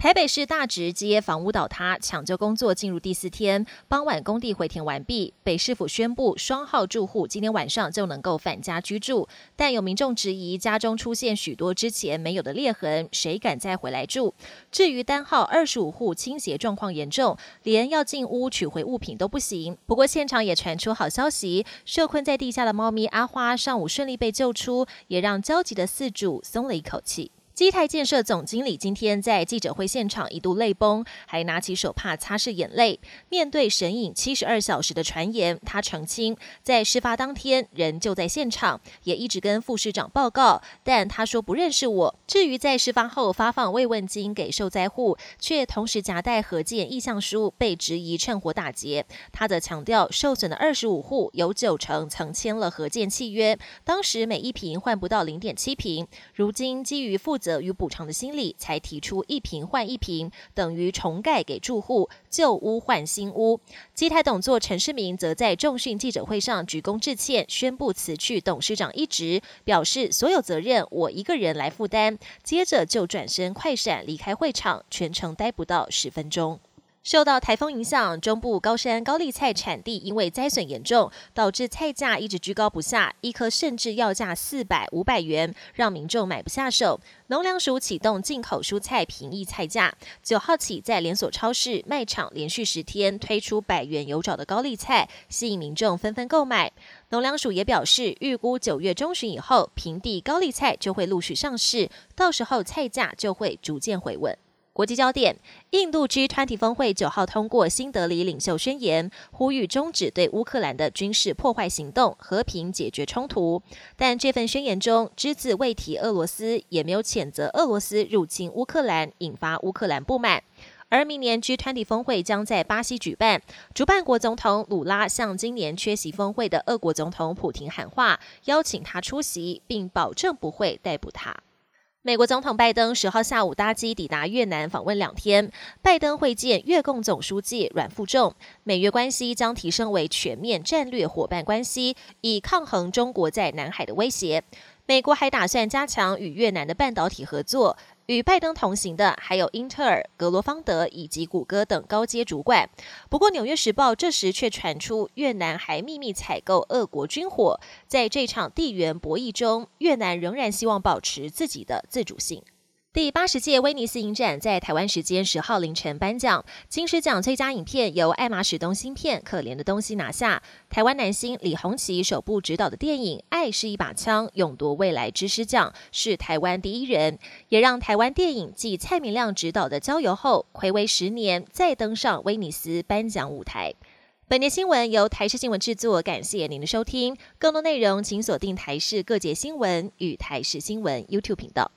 台北市大直街房屋倒塌，抢救工作进入第四天。傍晚工地回填完毕，北市府宣布双号住户今天晚上就能够返家居住。但有民众质疑家中出现许多之前没有的裂痕，谁敢再回来住？至于单号二十五户倾斜状况严重，连要进屋取回物品都不行。不过现场也传出好消息，受困在地下的猫咪阿花上午顺利被救出，也让焦急的四主松了一口气。基泰建设总经理今天在记者会现场一度泪崩，还拿起手帕擦拭眼泪。面对神隐七十二小时的传言，他澄清，在事发当天人就在现场，也一直跟副市长报告，但他说不认识我。至于在事发后发放慰问金给受灾户，却同时夹带核建意向书，被质疑趁火打劫，他则强调，受损的二十五户有九成曾签了核建契约，当时每一平换不到零点七平，如今基于负责。与补偿的心理，才提出一瓶换一瓶，等于重盖给住户，旧屋换新屋。基台董座陈世明则在众讯记者会上鞠躬致歉，宣布辞去董事长一职，表示所有责任我一个人来负担。接着就转身快闪离开会场，全程待不到十分钟。受到台风影响，中部高山高丽菜产地因为灾损严重，导致菜价一直居高不下，一颗甚至要价四百、五百元，让民众买不下手。农粮署启动进口蔬菜平抑菜价，九号起在连锁超市、卖场连续十天推出百元有找的高丽菜，吸引民众纷纷购买。农粮署也表示，预估九月中旬以后，平地高丽菜就会陆续上市，到时候菜价就会逐渐回稳。国际焦点：印度 G20 峰会九号通过新德里领袖宣言，呼吁终止对乌克兰的军事破坏行动，和平解决冲突。但这份宣言中只字未提俄罗斯，也没有谴责俄罗斯入侵乌克兰，引发乌克兰不满。而明年 G20 峰会将在巴西举办，主办国总统鲁拉向今年缺席峰会的俄国总统普廷喊话，邀请他出席，并保证不会逮捕他。美国总统拜登十号下午搭机抵达越南访问两天，拜登会见越共总书记阮富仲，美越关系将提升为全面战略伙伴关系，以抗衡中国在南海的威胁。美国还打算加强与越南的半导体合作。与拜登同行的还有英特尔、格罗方德以及谷歌等高阶主管。不过，《纽约时报》这时却传出越南还秘密采购俄国军火。在这场地缘博弈中，越南仍然希望保持自己的自主性。第八十届威尼斯影展在台湾时间十号凌晨颁奖，金狮奖最佳影片由艾玛史东新片《可怜的东西》拿下。台湾男星李红旗首部执导的电影《爱是一把枪》勇夺未来之狮奖，是台湾第一人，也让台湾电影继蔡明亮执导的《郊游》后，暌违十年再登上威尼斯颁奖舞台。本年新闻由台视新闻制作，感谢您的收听。更多内容请锁定台视各界新闻与台视新闻 YouTube 频道。